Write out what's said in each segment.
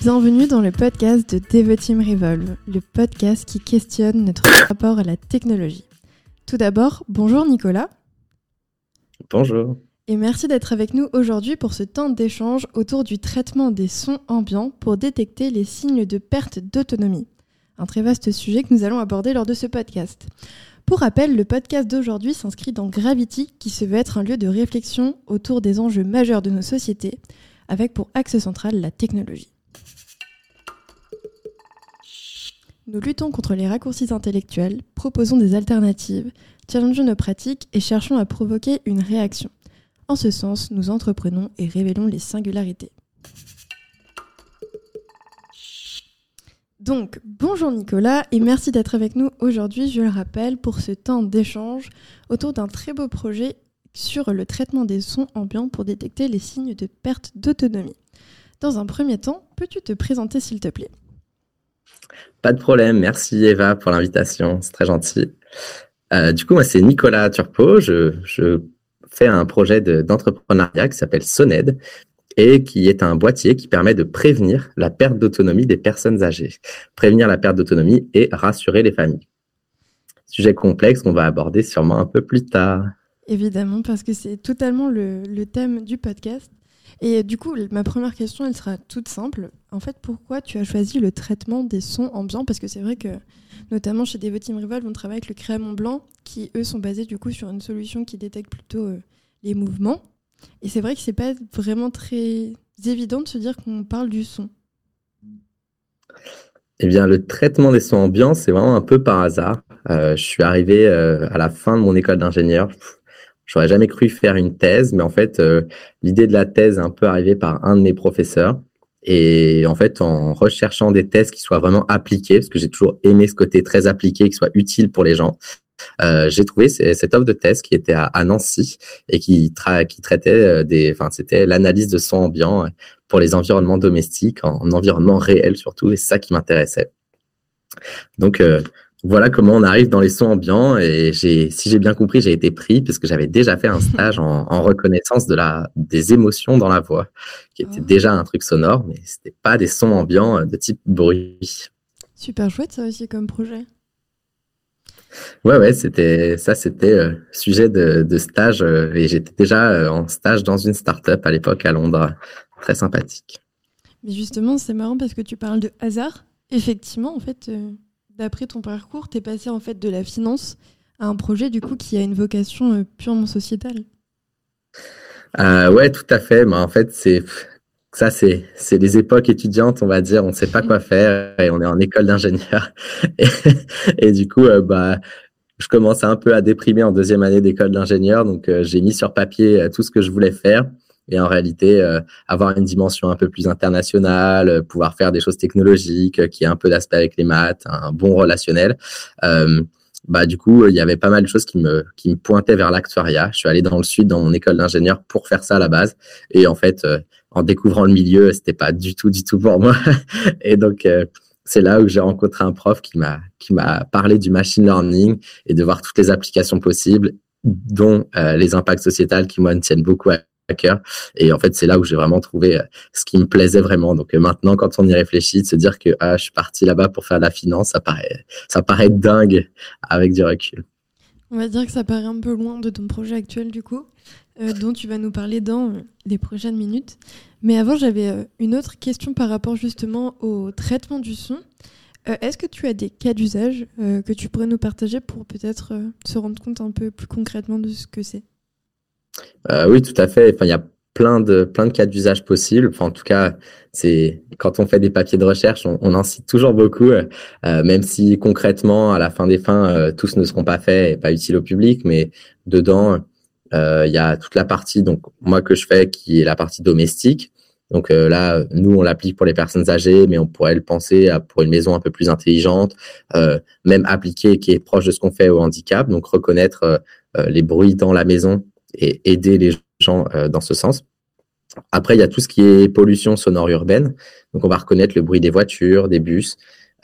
Bienvenue dans le podcast de Devoteam Revolve, le podcast qui questionne notre rapport à la technologie. Tout d'abord, bonjour Nicolas. Bonjour. Et merci d'être avec nous aujourd'hui pour ce temps d'échange autour du traitement des sons ambiants pour détecter les signes de perte d'autonomie. Un très vaste sujet que nous allons aborder lors de ce podcast. Pour rappel, le podcast d'aujourd'hui s'inscrit dans Gravity, qui se veut être un lieu de réflexion autour des enjeux majeurs de nos sociétés, avec pour axe central la technologie. Nous luttons contre les raccourcis intellectuels, proposons des alternatives, challengeons nos pratiques et cherchons à provoquer une réaction. En ce sens, nous entreprenons et révélons les singularités. Donc, bonjour Nicolas et merci d'être avec nous aujourd'hui, je le rappelle, pour ce temps d'échange autour d'un très beau projet sur le traitement des sons ambiants pour détecter les signes de perte d'autonomie. Dans un premier temps, peux-tu te présenter s'il te plaît? Pas de problème. Merci Eva pour l'invitation. C'est très gentil. Euh, du coup, moi, c'est Nicolas Turpo. Je, je fais un projet d'entrepreneuriat qui s'appelle Soned et qui est un boîtier qui permet de prévenir la perte d'autonomie des personnes âgées. Prévenir la perte d'autonomie et rassurer les familles. Sujet complexe qu'on va aborder sûrement un peu plus tard. Évidemment, parce que c'est totalement le, le thème du podcast. Et du coup, ma première question, elle sera toute simple. En fait, pourquoi tu as choisi le traitement des sons ambiants? Parce que c'est vrai que, notamment chez Devoteam Rival, on travaille avec le Créamont Blanc, qui eux sont basés du coup sur une solution qui détecte plutôt euh, les mouvements. Et c'est vrai que c'est pas vraiment très évident de se dire qu'on parle du son. Eh bien, le traitement des sons ambiants, c'est vraiment un peu par hasard. Euh, je suis arrivé euh, à la fin de mon école d'ingénieur. J'aurais jamais cru faire une thèse, mais en fait, euh, l'idée de la thèse est un peu arrivée par un de mes professeurs. Et en fait, en recherchant des thèses qui soient vraiment appliquées, parce que j'ai toujours aimé ce côté très appliqué, qui soit utile pour les gens, euh, j'ai trouvé cette offre de thèse qui était à, Nancy et qui, qui traitait euh, des, enfin, c'était l'analyse de son ambiant pour les environnements domestiques, en, environnement réel surtout, et c'est ça qui m'intéressait. Donc, voilà comment on arrive dans les sons ambiants. Et j'ai, si j'ai bien compris, j'ai été pris parce que j'avais déjà fait un stage en, reconnaissance de la, des émotions dans la voix, qui était oh. déjà un truc sonore, mais c'était pas des sons ambiants de type bruit. Super chouette ça aussi comme projet. Ouais, ouais, c'était ça, c'était euh, sujet de, de stage euh, et j'étais déjà euh, en stage dans une start-up à l'époque à Londres, très sympathique. Mais justement, c'est marrant parce que tu parles de hasard. Effectivement, en fait, d'après ton parcours, tu es passé en fait de la finance à un projet du coup qui a une vocation euh, purement sociétale. Euh, ouais, tout à fait. Mais en fait, c'est ça, c'est c'est les époques étudiantes, on va dire. On ne sait pas quoi faire et on est en école d'ingénieur. Et, du coup, euh, bah, je commençais un peu à déprimer en deuxième année d'école d'ingénieur. Donc, j'ai mis sur papier tout ce que je voulais faire et en réalité euh, avoir une dimension un peu plus internationale, euh, pouvoir faire des choses technologiques, euh, qui a un peu d'aspect avec les maths, un bon relationnel. bah du coup, il y avait pas mal de choses qui me qui me pointaient vers l'actuariat. Je suis allé dans le sud dans mon école d'ingénieur pour faire ça à la base et en fait en découvrant le milieu, c'était pas du tout du tout pour moi. et donc c'est là où j'ai rencontré un prof qui m'a qui m'a parlé du machine learning et de voir toutes les applications possibles dont les impacts sociétals qui moi me tiennent beaucoup à et en fait, c'est là où j'ai vraiment trouvé euh, ce qui me plaisait vraiment. Donc euh, maintenant, quand on y réfléchit, de se dire que ah, je suis parti là-bas pour faire la finance, ça paraît, ça paraît dingue avec du recul. On va dire que ça paraît un peu loin de ton projet actuel du coup, euh, dont tu vas nous parler dans les prochaines minutes. Mais avant, j'avais une autre question par rapport justement au traitement du son. Est-ce que tu as des cas d'usage que tu pourrais nous partager pour peut-être se rendre compte un peu plus concrètement de ce que c'est? Euh, oui, tout à fait. Enfin, il y a plein de plein de cas d'usage possibles. Enfin, en tout cas, c'est quand on fait des papiers de recherche, on, on en cite toujours beaucoup, euh, même si concrètement, à la fin des fins, euh, tous ne seront pas faits et pas utiles au public. Mais dedans, euh, il y a toute la partie donc moi que je fais qui est la partie domestique. Donc là, nous, on l'applique pour les personnes âgées, mais on pourrait le penser à, pour une maison un peu plus intelligente, même appliqué qui est proche de ce qu'on fait au handicap. Donc reconnaître les bruits dans la maison et aider les gens euh, dans ce sens. Après, il y a tout ce qui est pollution sonore urbaine. Donc, on va reconnaître le bruit des voitures, des bus,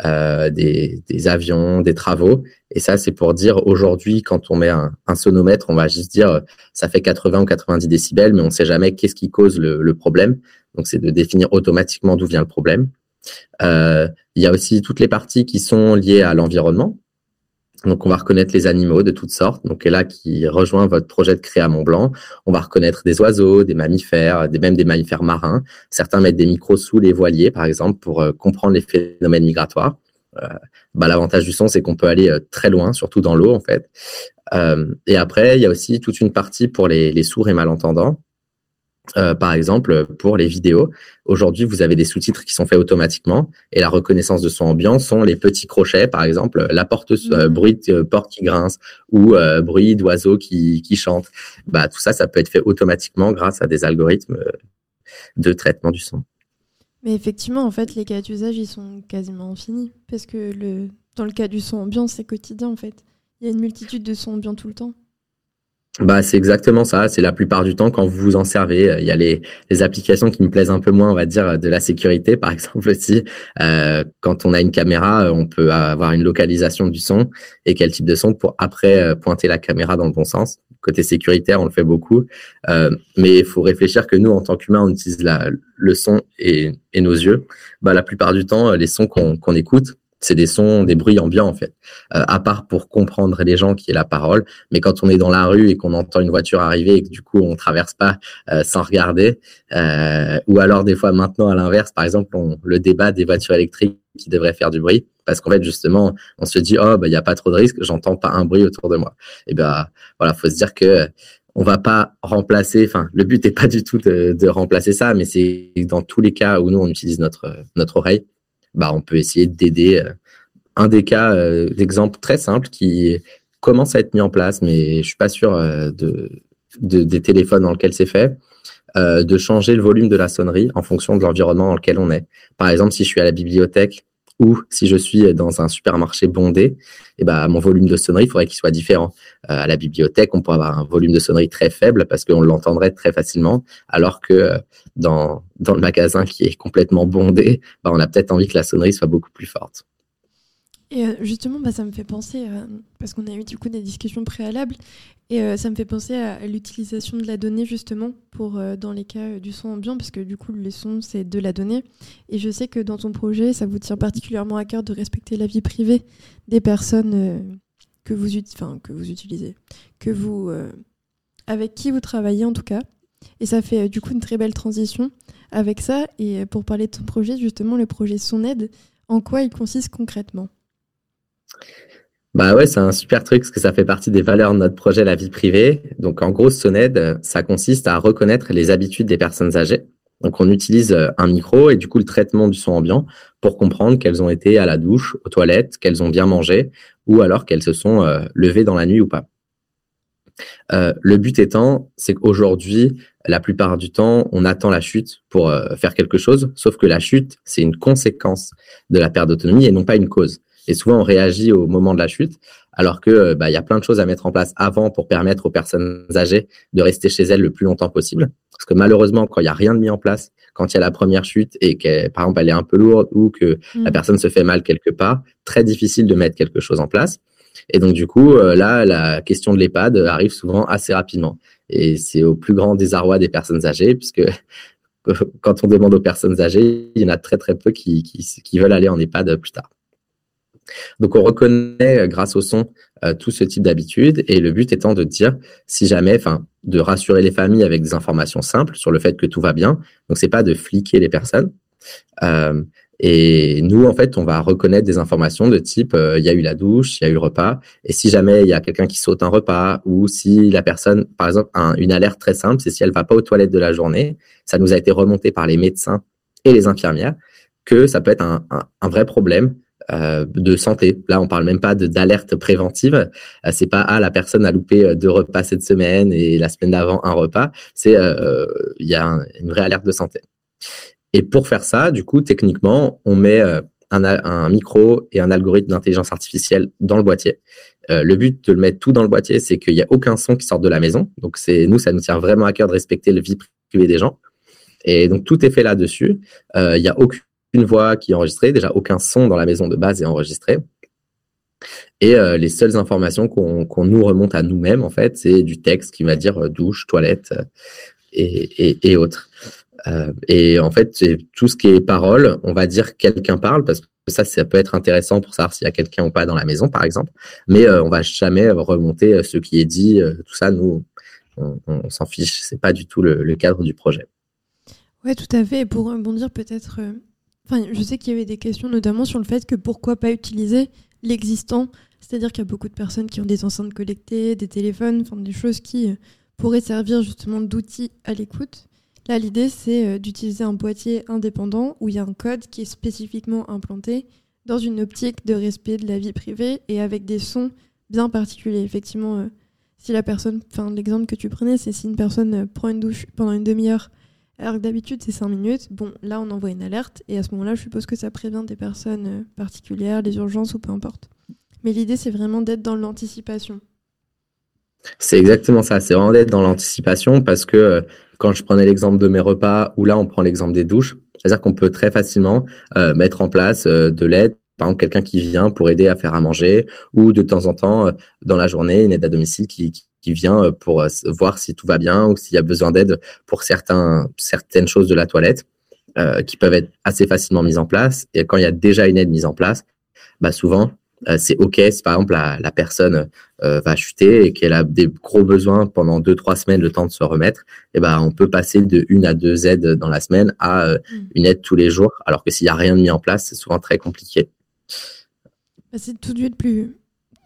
euh, des, avions, des travaux. Et ça, c'est pour dire aujourd'hui, quand on met un, sonomètre, on va juste dire euh, ça fait 80 ou 90 décibels, mais on ne sait jamais qu'est-ce qui cause le problème. Donc, c'est de définir automatiquement d'où vient le problème. il y a aussi toutes les parties qui sont liées à l'environnement. Donc, on va reconnaître les animaux de toutes sortes. Donc, là, qui rejoint votre projet de créer à Mont Blanc, on va reconnaître des oiseaux, des mammifères, des, même des mammifères marins. Certains mettent des micros sous les voiliers, par exemple, pour euh, comprendre les phénomènes migratoires. Euh, bah, L'avantage du son, c'est qu'on peut aller euh, très loin, surtout dans l'eau, en fait. et après, il y a aussi toute une partie pour les sourds et malentendants. Euh, par exemple, pour les vidéos, aujourd'hui, vous avez des sous-titres qui sont faits automatiquement et la reconnaissance de son ambiance sont les petits crochets, par exemple, la porte, euh, mhm. bruit de porte qui grince ou euh, bruit d'oiseaux qui, qui chantent. Bah, tout ça, ça peut être fait automatiquement grâce à des algorithmes de traitement du son. Mais effectivement, en fait, les cas d'usage, ils sont quasiment infinis parce que le, dans le cas du son ambiant, c'est quotidien, en fait. Il y a une multitude de sons ambiants tout le temps. Bah, c'est exactement ça. C'est la plupart du temps quand vous vous en servez. Euh, il y a les, les, applications qui me plaisent un peu moins, on va dire, de la sécurité, par exemple aussi. Euh, quand on a une caméra, euh, on peut avoir une localisation du son et quel type de son pour après euh, pointer la caméra dans le bon sens. Côté sécuritaire, on le fait beaucoup, euh, mais il faut réfléchir que nous, en tant qu'humains, on utilise la, le son et, et, nos yeux. Bah, la plupart du temps, les sons qu'on qu'on écoute, c'est des sons, des bruits ambiants en fait, euh, à part pour comprendre les gens qui est la parole. Mais quand on est dans la rue et qu'on entend une voiture arriver et que du coup on traverse pas euh, sans regarder, euh, ou alors des fois maintenant à l'inverse, par exemple, on, le débat des voitures électriques qui devraient faire du bruit, parce qu'en fait justement on se dit oh bah il y a pas trop de risque, j'entends pas un bruit autour de moi. Et ben voilà, faut se dire que on va pas remplacer. Enfin, le but n'est pas du tout de, de remplacer ça, mais c'est dans tous les cas où nous on utilise notre notre oreille bah, on peut essayer d'aider. Euh, un des cas euh, d'exemple très simple qui commence à être mis en place, mais je suis pas sûr euh, de, des téléphones dans lesquels c'est fait, de changer le volume de la sonnerie en fonction de l'environnement dans lequel on est. Par exemple, si je suis à la bibliothèque ou si je suis dans un supermarché bondé, eh ben, mon volume de sonnerie, il faudrait qu'il soit différent. Euh, à la bibliothèque, on pourrait avoir un volume de sonnerie très faible parce qu'on l'entendrait très facilement, alors que euh, dans, dans le magasin qui est complètement bondé, bah, on a peut-être envie que la sonnerie soit beaucoup plus forte. Et euh, justement, bah, ça me fait penser, parce qu'on a eu du coup des discussions préalables, et euh, ça me fait penser à, l'utilisation de la donnée justement pour euh, dans les cas du son ambiant, parce que du coup les sons c'est de la donnée. Et je sais que dans ton projet, ça vous tient particulièrement à cœur de respecter la vie privée des personnes que vous, que vous utilisez, que vous, avec qui vous travaillez en tout cas. Et ça fait du coup une très belle transition avec ça. Et pour parler de ton projet, justement, le projet Son Aide, en quoi il consiste concrètement? Bah ouais, c'est un super truc parce que ça fait partie des valeurs de notre projet La vie privée. Donc en gros, Soned, ça consiste à reconnaître les habitudes des personnes âgées. Donc on utilise euh, un micro et du coup le traitement du son ambiant pour comprendre qu'elles ont été à la douche, aux toilettes, qu'elles ont bien mangé ou alors qu'elles se sont euh, levées dans la nuit ou pas. Euh, le but étant, c'est qu'aujourd'hui, la plupart du temps, on attend la chute pour euh, faire quelque chose, sauf que la chute, c'est une conséquence de la perte d'autonomie et non pas une cause. Et souvent, on réagit au moment de la chute, alors que euh, bah, il y a plein de choses à mettre en place avant pour permettre aux personnes âgées de rester chez elles le plus longtemps possible. Parce que malheureusement, quand il n'y a rien de mis en place, quand il y a la première chute et que, par exemple, elle est un peu lourde ou que la mm. personne se fait mal quelque part, très difficile de mettre quelque chose en place. Et donc, du coup, euh, là, la question de l'EHPAD arrive souvent assez rapidement. Et c'est au plus grand désarroi des personnes âgées, puisque quand on demande aux personnes âgées, il y en a très, très peu qui, qui, qui veulent aller en EHPAD plus tard. Donc on reconnaît euh, grâce au son euh, tout ce type d'habitude et le but étant de dire si jamais, enfin, de rassurer les familles avec des informations simples sur le fait que tout va bien. Donc c'est pas de fliquer les personnes. Euh, et nous, en fait, on va reconnaître des informations de type il y a eu la douche, il y a eu le repas. Et si jamais il y a quelqu'un qui saute un repas ou si la personne, par exemple, une alerte très simple, c'est si elle va pas aux toilettes de la journée, ça nous a été remonté par les médecins et les infirmières que ça peut être un, un vrai problème euh, de santé. Là, on parle même pas d'alerte préventive. Euh, c'est pas ah la personne a loupé euh, deux repas cette semaine et la semaine d'avant un repas. C'est il y a une vraie alerte de santé. Et pour faire ça, du coup, techniquement, on met un, micro et un algorithme d'intelligence artificielle dans le boîtier. le but de le mettre tout dans le boîtier, c'est qu'il n'y a aucun son qui sorte de la maison. Donc c'est nous, ça nous tient vraiment à cœur de respecter le vie privée des gens. Et donc tout est fait là-dessus. Il n'y a aucune une voix qui est enregistrée, déjà aucun son dans la maison de base est enregistré. Et euh, les seules informations qu'on nous remonte à nous-mêmes, en fait, c'est du texte qui va dire euh, douche, toilette euh, et, et, autres. et en fait, tout ce qui est parole, on va dire quelqu'un parle parce que ça, ça peut être intéressant pour savoir s'il y a quelqu'un ou pas dans la maison, par exemple. Mais on va jamais remonter ce qui est dit. tout ça, nous, on, s'en fiche. C'est pas du tout le, cadre du projet. Ouais, tout à fait. Et pour rebondir peut-être, enfin, je sais qu'il y avait des questions notamment sur le fait que pourquoi pas utiliser l'existant. C'est-à-dire qu'il y a beaucoup de personnes qui ont des enceintes connectées, des téléphones, enfin des choses qui pourraient servir justement d'outils à l'écoute. Là, l'idée, c'est euh, d'utiliser un boîtier indépendant où il y a un code qui est spécifiquement implanté dans une optique de respect de la vie privée et avec des sons bien particuliers. Effectivement, euh, si la personne, enfin l'exemple que tu prenais, c'est si une personne euh, prend une douche pendant une demi-heure, alors que d'habitude c'est 5 minutes, bon, là on envoie une alerte et à ce moment-là, je suppose que ça prévient des personnes particulières, les urgences ou peu importe. Mais l'idée, c'est vraiment d'être dans l'anticipation. C'est exactement ça. C'est vraiment d'être dans l'anticipation parce que euh, quand je prenais l'exemple de mes repas ou là on prend l'exemple des douches, c'est-à-dire qu'on peut très facilement euh, mettre en place euh, de l'aide, par exemple quelqu'un qui vient pour aider à faire à manger ou de temps en temps dans la journée une aide à domicile qui vient pour voir si tout va bien ou s'il y a besoin d'aide pour certains, certaines choses de la toilette qui peuvent être assez facilement mises en place. Et quand il y a déjà une aide mise en place, bah souvent euh, c'est OK si par exemple la, personne euh, va chuter et qu'elle a des gros besoins pendant deux, trois semaines, le temps de se remettre, et eh ben, on peut passer de une à deux aides dans la semaine à euh, mm. une aide tous les jours, alors que s'il n'y a rien de mis en place, c'est souvent très compliqué. Bah, c'est tout de suite plus,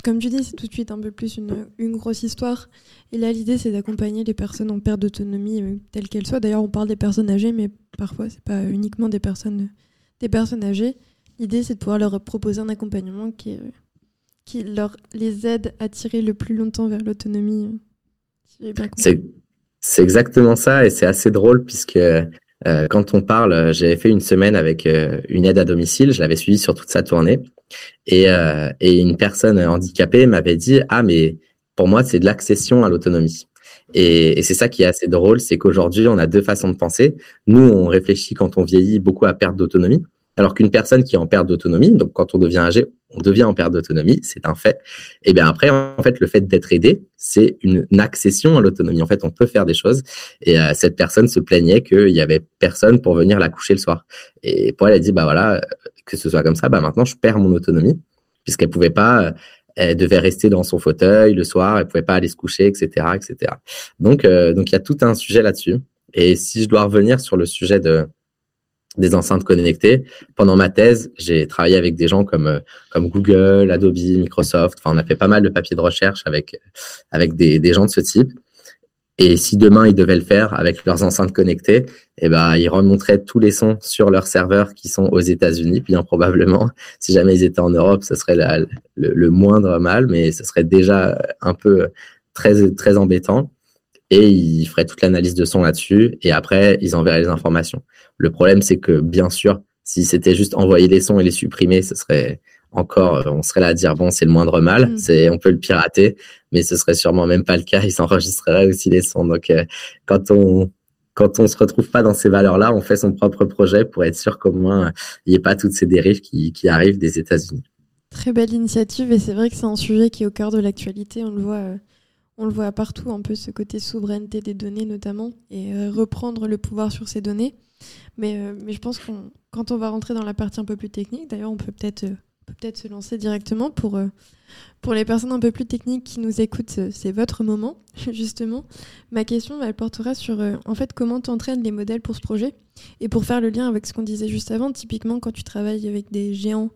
comme tu dis, c'est tout de suite un peu plus une, grosse histoire. Et là, l'idée, c'est d'accompagner les personnes en perte d'autonomie, telles qu'elles soient. D'ailleurs, on parle des personnes âgées, mais parfois, c'est pas uniquement des personnes, des personnes âgées. L'idée, c'est de pouvoir leur proposer un accompagnement qui, qui leur, les aide à tirer le plus longtemps vers l'autonomie. c'est exactement ça et c'est assez drôle puisque euh, quand on parle, j'avais fait une semaine avec euh, une aide à domicile, je l'avais suivi sur toute sa tournée et, euh, et une personne handicapée m'avait dit ah mais pour moi c'est de l'accession à l'autonomie. Et, et c'est ça qui est assez drôle, c'est qu'aujourd'hui on a deux façons de penser. Nous on réfléchit quand on vieillit beaucoup à perte d'autonomie alors qu'une personne qui est en perte d'autonomie, donc quand on devient âgé, on devient en perte d'autonomie, c'est un fait. Et bien après, en fait, le fait d'être aidé, c'est une, accession à l'autonomie. En fait, on peut faire des choses. Et euh, cette personne se plaignait qu'il y avait personne pour venir la coucher le soir. Et pour elle, elle dit, bah voilà, que ce soit comme ça, bah maintenant, je perds mon autonomie puisqu'elle pouvait pas, euh, elle devait rester dans son fauteuil le soir, elle pouvait pas aller se coucher, etc., etc. Donc, euh, donc il y a tout un sujet là-dessus. Et si je dois revenir sur le sujet de des enceintes connectées. Pendant ma thèse, j'ai travaillé avec des gens comme, euh, comme Google, Adobe, Microsoft. Enfin, on a fait pas mal de papiers de recherche avec, avec des, des gens de ce type. Et si demain ils devaient le faire avec leurs enceintes connectées, eh ben ils remonteraient tous les sons sur leurs serveurs qui sont aux États-Unis, bien probablement. Si jamais ils étaient en Europe, ce serait le, moindre mal, mais ce serait déjà un peu très très embêtant et ils feraient toute l'analyse de son là-dessus et après ils enverraient les informations. Le problème c'est que bien sûr, si c'était juste envoyer les sons et les supprimer, ce serait encore, on serait là à dire bon c'est le moindre mal, mm. c'est on peut le pirater, mais ce serait sûrement même pas le cas. Ils enregistreraient aussi les sons. Donc euh, quand on quand on se retrouve pas dans ces valeurs-là, on fait son propre projet pour être sûr qu'au moins il n'y ait pas toutes ces dérives qui, qui arrivent des États-Unis. Très belle initiative et c'est vrai que c'est un sujet qui est au cœur de l'actualité. On le voit euh, on le voit partout, un peu ce côté souveraineté des données notamment, et euh, reprendre le pouvoir sur ces données. Mais, euh, mais je pense que quand on va rentrer dans la partie un peu plus technique, d'ailleurs, on peut peut-être euh, peut-être se lancer directement pour, pour les personnes un peu plus techniques qui nous écoutent, c'est votre moment, justement. Ma question, elle portera sur en fait comment tu entraînes les modèles pour ce projet. Et pour faire le lien avec ce qu'on disait juste avant, typiquement quand tu travailles avec des géants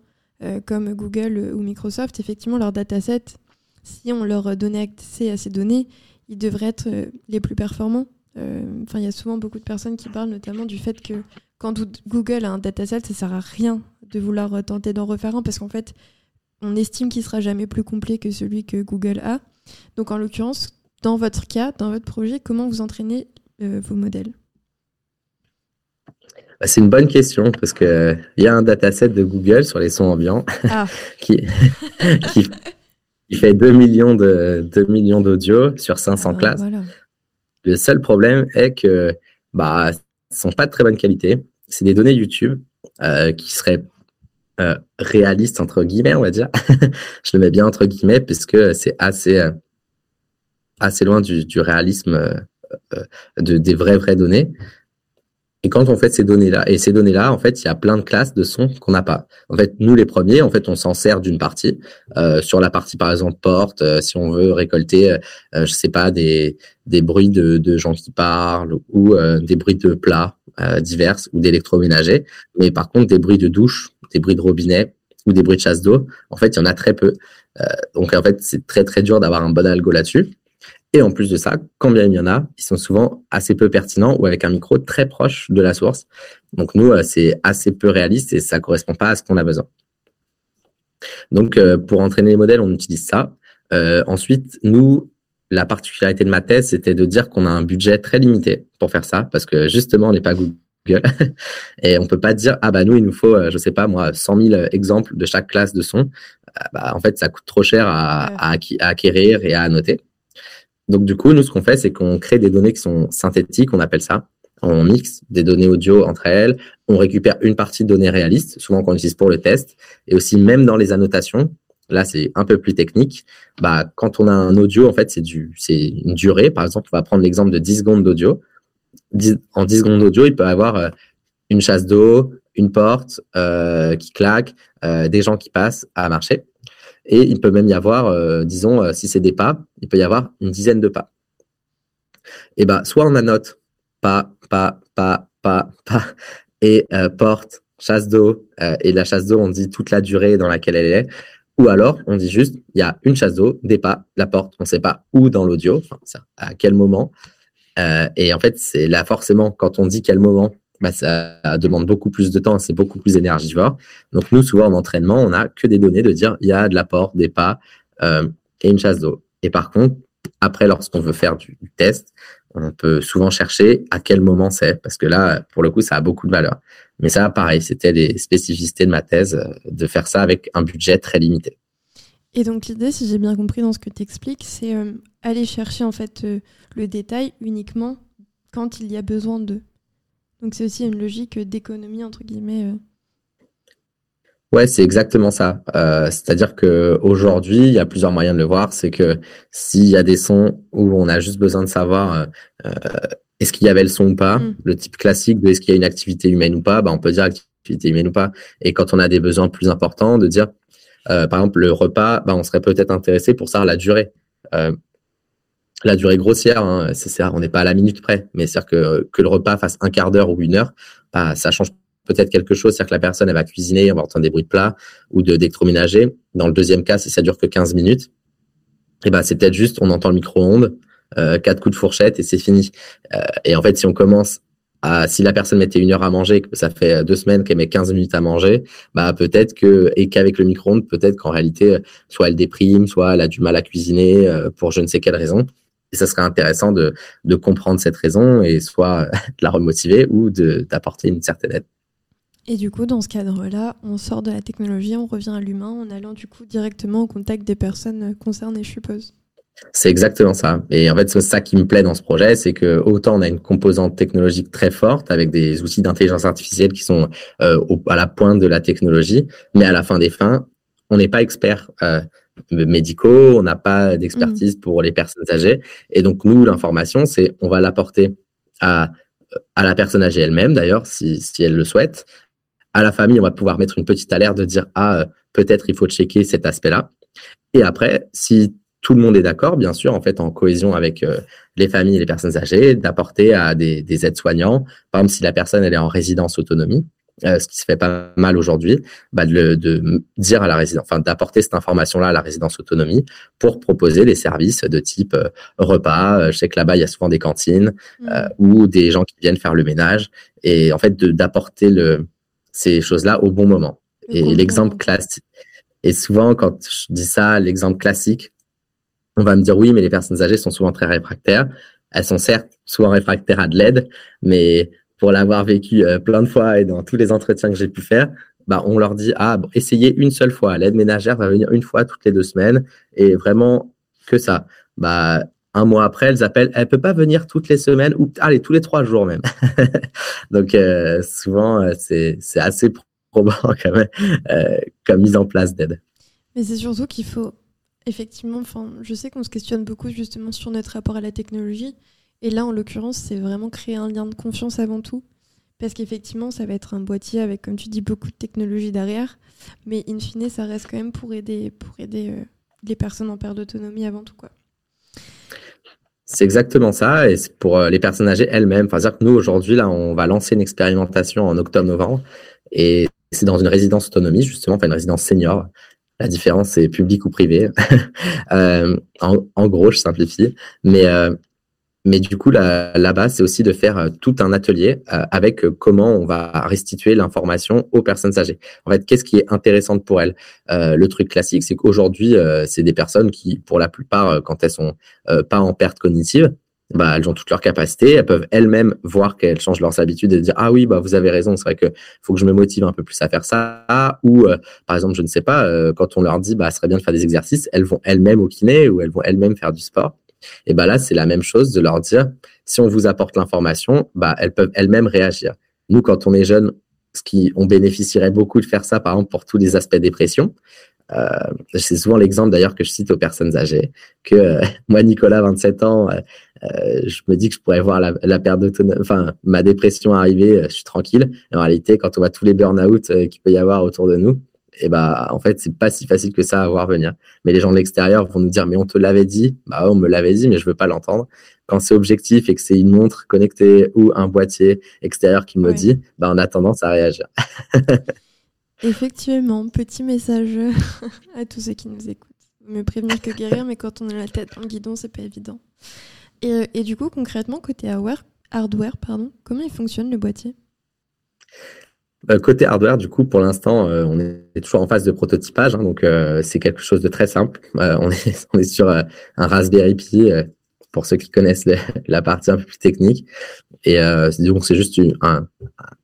comme Google ou Microsoft, effectivement, leur dataset, si on leur donnait accès à ces données, ils devraient être euh, les plus performants. Euh, enfin, il y a souvent beaucoup de personnes qui parlent notamment du fait que quand Google a un dataset, ça sert à rien de vouloir euh, tenter d'en refaire un parce qu'en fait, on estime qu'il sera jamais plus complet que celui que Google a. Donc, en l'occurrence, dans votre cas, dans votre projet, comment vous entraînez vos modèles? Bah, c'est une bonne question parce que il y a un dataset de Google sur les sons ambiants ah. qui, fait 2 millions de 2 millions d'audio sur 500 ah, classes. Le seul problème est que bah sont pas de très bonne qualité. C'est des données YouTube euh, qui seraient euh, réalistes entre guillemets, on va dire. Je le mets bien entre guillemets puisque c'est assez euh, assez loin du, du réalisme euh, de, des vraies vraies données. Et quand on fait ces données-là, et ces données-là, en fait, il y a plein de classes de sons qu'on n'a pas. En fait, nous les premiers, en fait, on s'en sert d'une partie. Euh, sur la partie, par exemple, porte, euh, si on veut récolter, euh, je sais pas, des, des bruits de, de gens qui parlent ou euh, des bruits de plats divers ou d'électroménager. Mais par contre, des bruits de douche, des bruits de robinet ou des bruits de chasse d'eau, en fait, il y en a très peu. donc, en fait, c'est très, très dur d'avoir un bon algo là-dessus. Et en plus de ça, quand bien il y en a, ils sont souvent assez peu pertinents ou avec un micro très proche de la source. Donc nous, euh, c'est assez peu réaliste et ça correspond pas à ce qu'on a besoin. Donc euh, pour entraîner les modèles, on utilise ça. Euh, ensuite, nous, la particularité de ma thèse, c'était de dire qu'on a un budget très limité pour faire ça, parce que justement, on n'est pas Google. et on peut pas dire, ah bah nous, il nous faut, je sais pas moi, 100 000 exemples de chaque classe de son. Bah, en fait, ça coûte trop cher à, à acquérir et à annoter. Donc, du coup, nous, ce qu'on fait, c'est qu'on crée des données qui sont synthétiques, on appelle ça. On mixe des données audio entre elles. On récupère une partie de données réalistes, souvent qu'on utilise pour le test. Et aussi, même dans les annotations, là, c'est un peu plus technique. Bah, quand on a un audio, en fait, c'est du, c'est une durée. Par exemple, on va prendre l'exemple de 10 secondes d'audio. En 10 secondes d'audio, il peut avoir euh, une chasse d'eau, une porte euh, qui claque, euh, des gens qui passent à marcher. Et il peut même y avoir, euh, disons, euh, si c'est des pas, il peut y avoir une dizaine de pas. Et ben, soit on annote pas, pas, pas, pas, pas, et euh, porte, chasse d'eau, et la chasse d'eau, on dit toute la durée dans laquelle elle est. Ou alors, on dit juste, il y a une chasse d'eau, des pas, la porte, on ne sait pas où dans l'audio, à quel moment. et en fait, c'est là forcément, quand on dit quel moment, bah, ça demande beaucoup plus de temps, c'est beaucoup plus énergivore. Donc nous, souvent en entraînement, on n'a que des données de dire il y a de l'apport, des pas euh, et une chasse d'eau. Et par contre, après, lorsqu'on veut faire du, test, on peut souvent chercher à quel moment c'est, parce que là, pour le coup, ça a beaucoup de valeur. Mais ça, pareil, c'était les spécificités de ma thèse, euh, de faire ça avec un budget très limité. Et donc l'idée, si j'ai bien compris dans ce que tu expliques, c'est euh, aller chercher en fait le détail uniquement quand il y a besoin de. Donc c'est aussi une logique d'économie, entre guillemets. Euh. Ouais, c'est exactement ça. Euh, c'est-à-dire que aujourd'hui, il y a plusieurs moyens de le voir. C'est que s'il y a des sons où on a juste besoin de savoir euh, est-ce qu'il y avait le son ou pas, mm. le type classique de est-ce qu'il y a une activité humaine ou pas, bah, on peut dire activité humaine ou pas. Et quand on a des besoins plus importants, de dire par exemple le repas, bah, on serait peut-être intéressé pour savoir la durée la durée grossière, hein, c'est on n'est pas à la minute près, mais c'est-à-dire que, que le repas fasse un quart d'heure ou une heure, bah, ça change peut-être quelque chose, c'est-à-dire que la personne elle va cuisiner, on va entendre des bruits de plats ou de d'électroménager. Dans le deuxième cas, si ça dure que 15 minutes, et ben c'est peut-être juste on entend le micro-ondes, euh, quatre coups de fourchette et c'est fini. Euh, et en fait, si on commence à, si la personne mettait une heure à manger, ça fait deux semaines qu'elle met 15 minutes à manger, bah peut-être que et qu'avec le micro-ondes, peut-être qu'en réalité, soit elle déprime, soit elle a du mal à cuisiner euh, pour je ne sais quelle raison. Et ça serait intéressant de, de comprendre cette raison et soit de la remotiver ou d'apporter une certaine aide. Et du coup, dans ce cadre-là, on sort de la technologie, on revient à l'humain en allant du coup directement au contact des personnes concernées, je suppose. C'est exactement ça. Et en fait, c'est ça qui me plaît dans ce projet, c'est que autant on a une composante technologique très forte avec des outils d'intelligence artificielle qui sont euh, à la pointe de la technologie, mais à la fin des fins, on n'est pas expert. Euh, médicaux, on n'a pas d'expertise mm. pour les personnes âgées. Et donc, nous, l'information, c'est on va l'apporter à, à la personne âgée elle-même, d'ailleurs, si, si elle le souhaite. À la famille, on va pouvoir mettre une petite alerte de dire, ah, euh, peut-être il faut checker cet aspect-là. Et après, si tout le monde est d'accord, bien sûr, en fait, en cohésion avec euh, les familles et les personnes âgées, d'apporter à des, des aides-soignants, par exemple, si la personne elle est en résidence autonomie, euh, ce qui se fait pas mal aujourd'hui, bah de, de, dire à la résidence, enfin d'apporter cette information-là à la résidence autonomie pour proposer des services de type euh, repas. Euh, je sais que là-bas il y a souvent des cantines mmh. ou des gens qui viennent faire le ménage et en fait d'apporter le ces choses-là au bon moment. et l'exemple classique. Et souvent quand je dis ça, l'exemple classique, on va me dire oui, mais les personnes âgées sont souvent très réfractaires. Elles sont certes souvent réfractaires à de l'aide, mais pour l'avoir vécu euh, plein de fois et dans tous les entretiens que j'ai pu faire, bah, on leur dit ah essayez une seule fois. L'aide ménagère va venir une fois toutes les deux semaines et vraiment que ça. Bah un mois après, elles appellent. Elle peut pas venir toutes les semaines ou allez tous les trois jours même. Donc euh, souvent euh, c'est c'est assez probant quand même comme mise en place d'aide. Mais c'est surtout qu'il faut effectivement. Je sais qu'on se questionne beaucoup justement sur notre rapport à la technologie. Et là, en l'occurrence, c'est vraiment créer un lien de confiance avant tout. Parce qu'effectivement, ça va être un boîtier avec, comme tu dis, beaucoup de technologie derrière. Mais in fine, ça reste quand même pour aider, pour aider euh, les personnes en perte d'autonomie avant tout. C'est exactement ça, et c'est pour euh, les personnes âgées elles-mêmes. Enfin, dire que nous aujourd'hui là, on va lancer une expérimentation en octobre-novembre, et c'est dans une résidence autonomie justement, enfin une résidence senior. La différence c'est public ou privé. euh, en, en, gros, je simplifie, mais mais du coup, là-bas, c'est aussi de faire euh, tout un atelier euh, avec euh, comment on va restituer l'information aux personnes âgées. En fait, qu'est-ce qui est intéressant pour elles? Le truc classique, c'est qu'aujourd'hui, c'est des personnes qui, pour la plupart, quand elles sont pas en perte cognitive, bah, elles ont toutes leurs capacités, elles peuvent elles-mêmes voir qu'elles changent leurs habitudes et dire ah oui bah vous avez raison, c'est vrai que faut que je me motive un peu plus à faire ça ou par exemple je ne sais pas quand on leur dit bah ce serait bien de faire des exercices, elles vont elles-mêmes au kiné ou elles vont elles-mêmes faire du sport et bah là, c'est la même chose de leur dire, si on vous apporte l'information, bah, elles peuvent elles-mêmes réagir. Nous, quand on est jeune, ce qui, on bénéficierait beaucoup de faire ça, par exemple, pour tous les aspects dépression. Euh, c'est souvent l'exemple d'ailleurs que je cite aux personnes âgées, que euh, moi, Nicolas, 27 ans, euh, je me dis que je pourrais voir la, perte d'autonomie, enfin, ma dépression arriver, je suis tranquille. En réalité, quand on voit tous les burn-out qu'il peut y avoir autour de nous, et bah en fait c'est pas si facile que ça à voir venir. Mais les gens de l'extérieur vont nous dire mais on te l'avait dit, bah on me l'avait dit mais je veux pas l'entendre. Quand c'est objectif et que c'est une montre connectée ou un boîtier extérieur qui me dit, bah on a tendance à réagir. Effectivement, petit message à tous ceux qui nous écoutent. Me prévenir que guérir, mais quand on a la tête dans le guidon, c'est pas évident. Et, et du coup, concrètement, côté hardware, hardware pardon, comment il fonctionne le boîtier? euh, côté hardware, du coup, pour l'instant, euh, on est toujours en phase de prototypage, hein, donc euh, c'est quelque chose de très simple. on, est, sur un Raspberry Pi, pour ceux qui connaissent la partie un peu plus technique. Et donc, c'est juste un,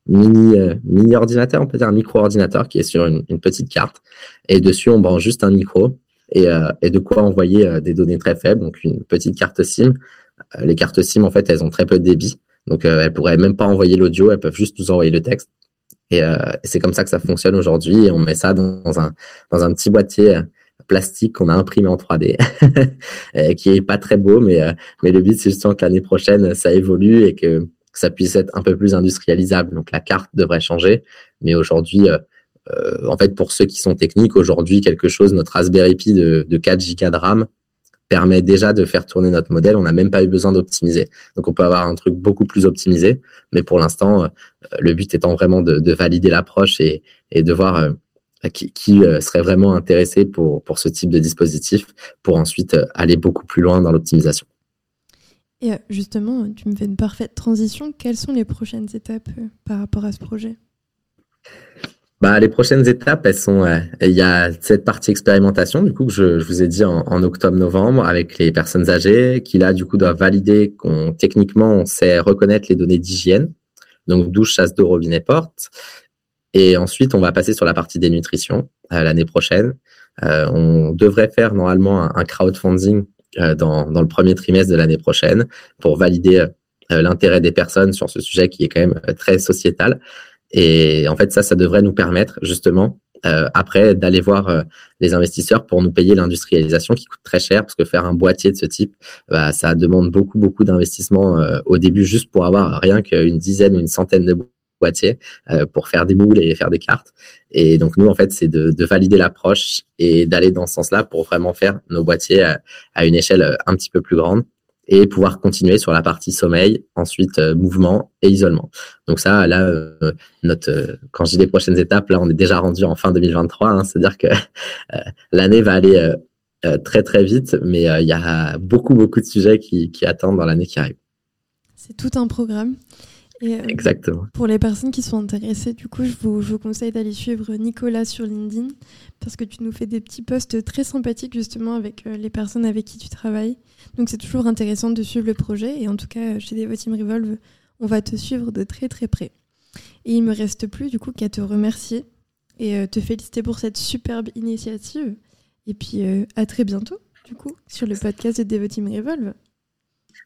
mini, ordinateur, on peut dire un micro-ordinateur qui est sur une, une, petite carte. Et dessus, on branche juste un micro et, et de quoi envoyer des données très faibles, donc une petite carte SIM. les cartes SIM, en fait, elles ont très peu de débit. Donc, elles pourraient même pas envoyer l'audio, elles peuvent juste nous envoyer le texte. Euh, et, c'est comme ça que ça fonctionne aujourd'hui. On met ça dans un, dans un petit boîtier euh, plastique qu'on a imprimé en 3D, qui est pas très beau, mais, euh, mais le but, c'est justement que l'année prochaine, ça évolue et que, ça puisse être un peu plus industrialisable. Donc la carte devrait changer. Mais aujourd'hui, en fait, pour ceux qui sont techniques, aujourd'hui, quelque chose, notre Raspberry Pi de, de 4 Go de RAM, permet déjà de faire tourner notre modèle. On n'a même pas eu besoin d'optimiser. Donc, on peut avoir un truc beaucoup plus optimisé. Mais pour l'instant, euh, le but étant vraiment de, valider l'approche et, de voir euh, qui, euh, serait vraiment intéressé pour, pour ce type de dispositif pour ensuite aller beaucoup plus loin dans l'optimisation. Et justement, tu me fais une parfaite transition. Quelles sont les prochaines étapes par rapport à ce projet? Bah, les prochaines étapes, elles sont, euh, il y a cette partie expérimentation, du coup, que je, je vous ai dit en, en octobre-novembre avec les personnes âgées, qui là, du coup, doivent valider qu'on, techniquement, on sait reconnaître les données d'hygiène. Donc, douche, chasse d'eau, robinet, porte. Et ensuite, on va passer sur la partie des nutritions euh, l'année prochaine. Euh, on devrait faire normalement un, crowdfunding euh, dans, dans le premier trimestre de l'année prochaine pour valider l'intérêt des personnes sur ce sujet qui est quand même très sociétal. Et en fait, ça, ça devrait nous permettre justement euh, après d'aller voir euh, les investisseurs pour nous payer l'industrialisation qui coûte très cher parce que faire un boîtier de ce type, bah, ça demande beaucoup beaucoup d'investissement euh, au début juste pour avoir rien qu'une dizaine ou une centaine de boîtiers euh, pour faire des moules et faire des cartes. Et donc nous en fait c'est de, de, valider l'approche et d'aller dans ce sens-là pour vraiment faire nos boîtiers à une échelle un petit peu plus grande et pouvoir continuer sur la partie sommeil, ensuite euh, mouvement et isolement. Donc ça, là, euh, notre, euh, quand je dis les prochaines étapes, là, on est déjà rendu en fin 2023, hein, c'est-à-dire que l'année va aller très très vite, mais il y a beaucoup beaucoup de sujets qui, qui attendent dans l'année qui arrive. C'est tout un programme. Exactement. Pour les personnes qui sont intéressées, du coup, je vous, je vous conseille d'aller suivre Nicolas sur LinkedIn parce que tu nous fais des petits posts très sympathiques justement avec les personnes avec qui tu travailles. Donc c'est toujours intéressant de suivre le projet et en tout cas chez Devoteam Revolve, on va te suivre de très très près. Et il me reste plus du coup qu'à te remercier et euh, te féliciter pour cette superbe initiative. Et puis euh, à très bientôt du coup sur le podcast de Devoteam Revolve.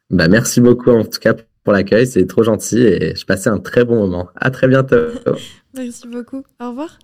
Bah merci beaucoup en tout cas pour l'accueil, c'est trop gentil et je passais un très bon moment. À très bientôt. merci beaucoup. Au revoir.